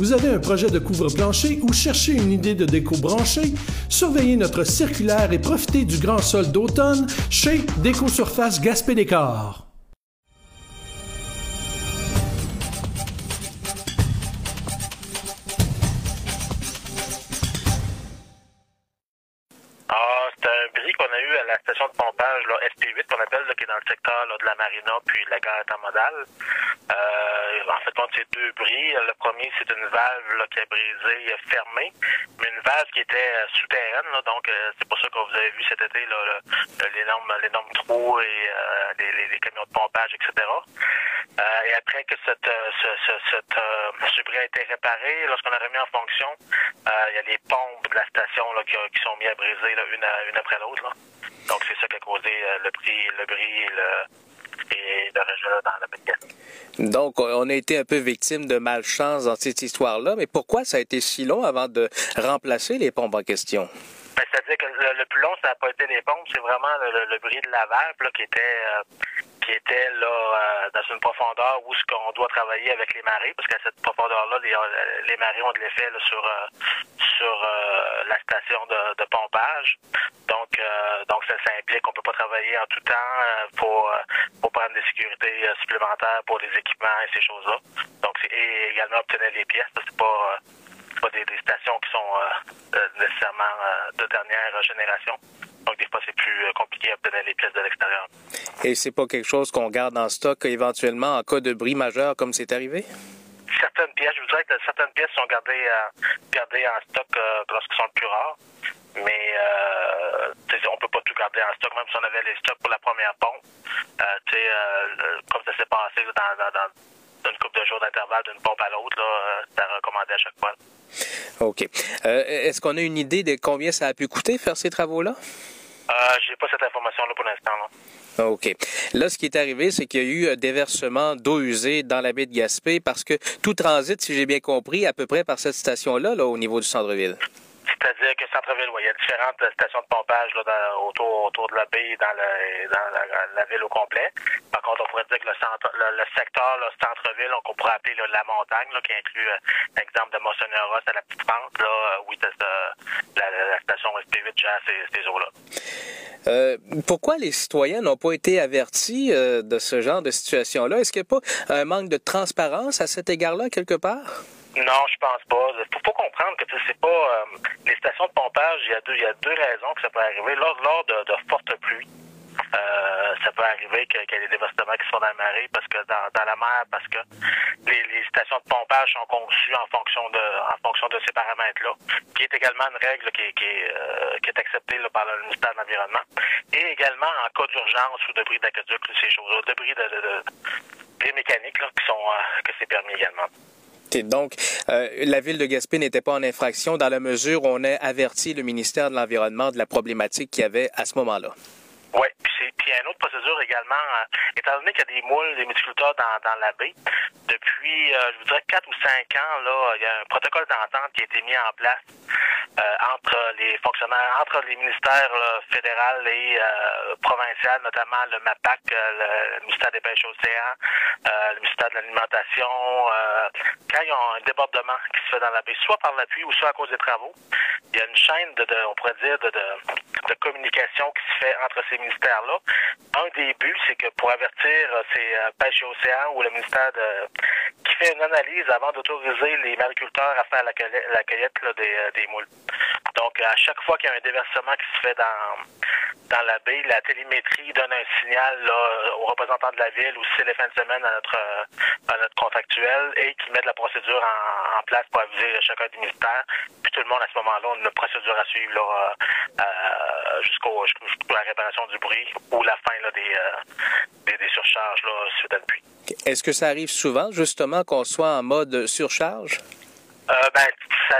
Vous avez un projet de couvre-plancher ou cherchez une idée de déco branchée? Surveillez notre circulaire et profitez du grand sol d'automne chez Déco Surface Gaspé Décor. C'est un bris qu'on a eu à la station de pompage là, SP8 qu'on appelle, qui est dans le secteur là, de la marina puis de la gare intermodale. Euh, en fait, c'est deux bris. Le premier, c'est une valve là, qui a brisé fermée, mais une valve qui était euh, souterraine. Là, donc, euh, c'est pour ça que vous avez vu cet été l'énorme, l'énorme trou et euh, les, les- les camions de pompage, etc. Euh, et après que cette, euh, ce, ce, cette, ce bris a été réparé, lorsqu'on a remis en fonction, il y a les pompes de la station là, qui, qui sont mis à briser là, une, une après l'autre. Donc c'est ça qui a causé le bris, le bris et le, et rejet dans la. Donc, on a été un peu victime de malchance dans cette histoire-là, mais pourquoi ça a été si long avant de remplacer les pompes en question? Ben, C'est-à-dire que le, le plus long, ça n'a pas été les pompes, c'est vraiment le, le- le bris de la valve là, qui était euh, qui était là euh, dans une profondeur où ce qu'on doit travailler avec les marées, parce qu'à cette profondeur-là, les, euh, les marées ont de l'effet sur euh, sur euh, la station de, de pompage. Donc euh, donc ça, ça implique travailler en tout temps euh, pour euh, pour prendre des sécurités euh, supplémentaires pour les équipements et ces choses-là. Donc et également obtenir les pièces, là, c'est pas pas des, des stations qui sont nécessairement de dernière génération. Donc, des fois, c'est plus compliqué à obtenir les pièces de l'extérieur. Et c'est pas quelque chose qu'on garde en stock éventuellement en cas de bris majeur comme c'est arrivé? Certaines pièces, je vous dirais que certaines pièces sont gardées, gardées en stock lorsqu'elles sont le plus rares. Mais euh, on peut pas tout garder en stock, même si on avait les stocks pour la première pompe. Euh, tu sais, euh, comme ça s'est passé là, dans, dans, dans une couple de jours d'intervalle d'une pompe à l'autre, là, euh, c'était recommandé à chaque fois. OK. Euh, Est-ce qu'on a une idée de combien ça a pu coûter faire ces travaux-là? Euh, j'ai pas cette information-là pour l'instant. là. OK. Là, ce qui est arrivé, c'est qu'il y a eu un déversement d'eau usée dans la baie de Gaspé parce que tout transite, si j'ai bien compris, à peu près par cette station-là, là, au niveau du centre-ville. C'est-à-dire que centre-ville, il y a différentes stations de pompage là, autour, autour de la baie, dans, le, dans la, ville au complet. Par contre, on pourrait dire que le, centre, le, le secteur là, centre-ville, on pourrait appeler là, la montagne, là, qui inclut euh, l'exemple de Monseigneur-Ross à la petite pente, là, euh, oui, c'est, euh, la, la station SP8 gère ces, ces eaux-là. Euh, pourquoi les citoyens n'ont pas été avertis euh, de ce genre de situation-là? Est-ce qu'il n'y a pas un manque de transparence à cet égard-là, quelque part? Non, je pense pas. Faut, faut comprendre que c'est pas euh, les stations de pompage. Il y a deux, il y a deux raisons que ça peut arriver lors, lors de, fortes pluies. Euh, ça peut arriver qu'il y ait des déversements qui se font dans la marée parce que dans, la mer, parce que les, les stations de pompage sont conçues en fonction de en fonction de ces paramètres-là, qui est également une règle qui, est- qui, euh, qui est acceptée par le ministère de l'Environnement. Et également en cas d'urgence ou de bris d'aqueduc, ces choses-là, de de, de, de mécaniques là, qui sont euh, que c'est permis également. Donc, euh, la ville de Gaspé n'était pas en infraction dans la mesure où on a averti le ministère de l'Environnement de la problématique qu'il y avait à ce moment-là. Oui, puis il y a une autre procédure également, euh, étant donné qu'il y a des moules, des multiculteurs dans, dans la baie, depuis, euh, je vous dirais, 4 ou 5 ans, là, il y a un protocole d'entente qui a été mis en place entre les fonctionnaires, entre les ministères fédéral et euh, provincial, notamment le MAPAC, euh, le ministère des Pêches océans, euh, le ministère de l'Alimentation, euh, quand il y a un débordement qui se fait dans la baie, soit par l'appui ou soit à cause des travaux, il y a une chaîne de, on pourrait dire, de, de, communication qui se fait entre ces ministères-là. Un des buts, c'est que pour avertir euh, ces euh, pêches et océans ou le ministère de fait une analyse avant d'autoriser les mariculteurs à faire la, cueillette- la cueillette là, des, euh, des moules. Donc, à chaque fois qu'il y a un déversement qui se fait dans, dans la baie, la télémétrie donne un signal là, aux représentants de la ville ou si c'est les fins de semaine à notre, euh, à notre contractuel et qui met de la procédure en, en place pour aviser chacun des ministères. Puis tout le monde, à ce moment-là, on a une procédure à suivre euh, euh, jusqu'au, jusqu'à la réparation du bruit ou la fin là, des, euh, des, des surcharges là, suite à la pluie. Est-ce que ça arrive souvent, justement, qu'on soit en mode surcharge? Euh, ben, ça,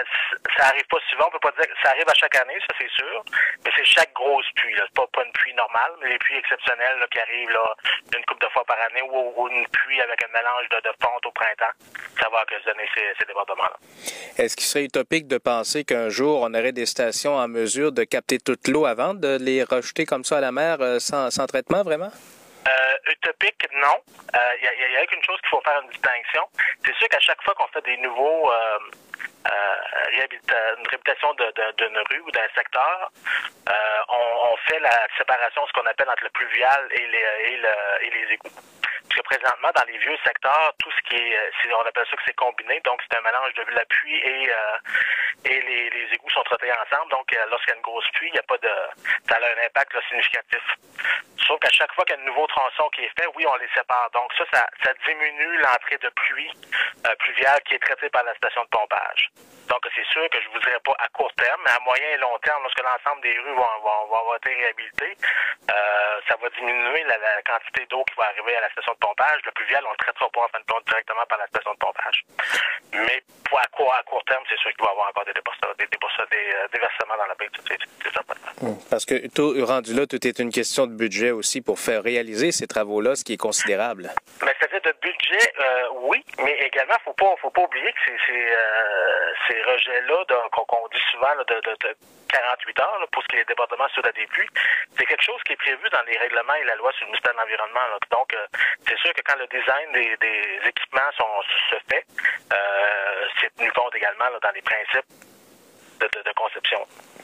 ça arrive pas souvent. On peut pas dire que ça arrive à chaque année, ça c'est sûr. Mais c'est chaque grosse pluie. Là. Pas, pas une pluie normale, mais les pluies exceptionnelles là, qui arrivent là, une couple de fois par année ou, ou une pluie avec un mélange de, de fonte au printemps. Ça va occasionner ces, ces débordements-là. Est-ce qu'il serait utopique de penser qu'un jour, on aurait des stations en mesure de capter toute l'eau avant de les rejeter comme ça à la mer euh, sans, sans traitement, vraiment? Euh, utopique, non. Il euh, a, qu'une chose qu'il faut faire une distinction. C'est sûr qu'à chaque fois qu'on fait des nouveaux euh, euh une réputation d'une rue ou d'un secteur, on, on, fait la séparation, ce qu'on appelle entre le pluvial et les, et, le, et les égouts. Parce que présentement, dans les vieux secteurs, tout ce qui est, on appelle ça que c'est combiné, donc c'est un mélange de la pluie et, et ensemble. Donc, lorsqu'il y a une grosse pluie, il n'y a pas de, ça a un impact significatif. Sauf qu'à chaque fois qu'il y a un nouveau tronçon qui est fait, oui, on les sépare. Donc ça, ça, diminue l'entrée de pluie euh, pluviale qui est traitée par la station de pompage. Donc c'est sûr que je vous dirais pas à court terme, mais à moyen et long terme, lorsque l'ensemble des rues vont, été réhabilitées, euh, ça va diminuer la, quantité d'eau qui va arriver à la station de pompage. Le pluvial, on le traitera pas en fin de compte directement par la station de pompage. Mais à court, à court terme, c'est sûr qu'il va y avoir encore des, des, des, euh, déversements dans la baie. Hum, parce que tout rendu là, tout est une question de budget aussi pour faire réaliser ces travaux-là, ce qui est considérable. Mais c'est-à-dire de budget, euh, oui, mais également, faut pas, faut pas oublier que ces, euh, ces rejets-là, qu'on dit souvent de, de, 48 heures, pour ce qui est des débordements sur la début, c'est quelque chose qui est prévu dans les règlements et la loi sur le ministère de l'Environnement. Donc, euh, c'est sûr que quand le design des, des équipements sont, se fait, c'est tenu compte également dans les principes de, de conception.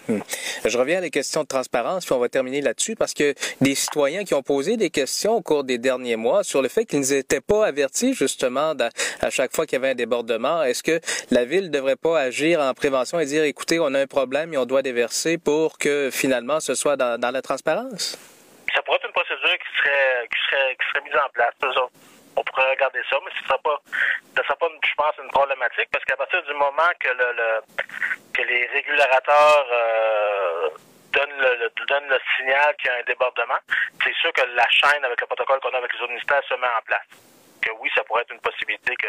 Hmm. Je reviens à la question de transparence, puis on va terminer là-dessus, parce que des citoyens qui ont posé des questions au cours des derniers mois sur le fait qu'ils n'étaient pas avertis justement à chaque fois qu'il y avait un débordement. Est-ce que la ville ne devrait pas agir en prévention et dire, écoutez, on a un problème et on doit déverser pour que finalement ce soit dans, la transparence? Ça pourrait être une procédure qui serait, qui serait, qui serait mise en place. On pourrait regarder ça, mais ce ne sera pas, ce sera pas, je pense, une problématique parce qu'à partir du moment que le que les régulateurs euh, donnent, le, donnent le signal qu'il y a un débordement, c'est sûr que la chaîne avec le protocole qu'on a avec les autres ministères se met en place. Que oui, ça pourrait être une possibilité que,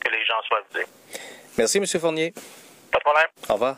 que les gens soient avisés. Merci, M. Fournier. Pas de problème. Au revoir.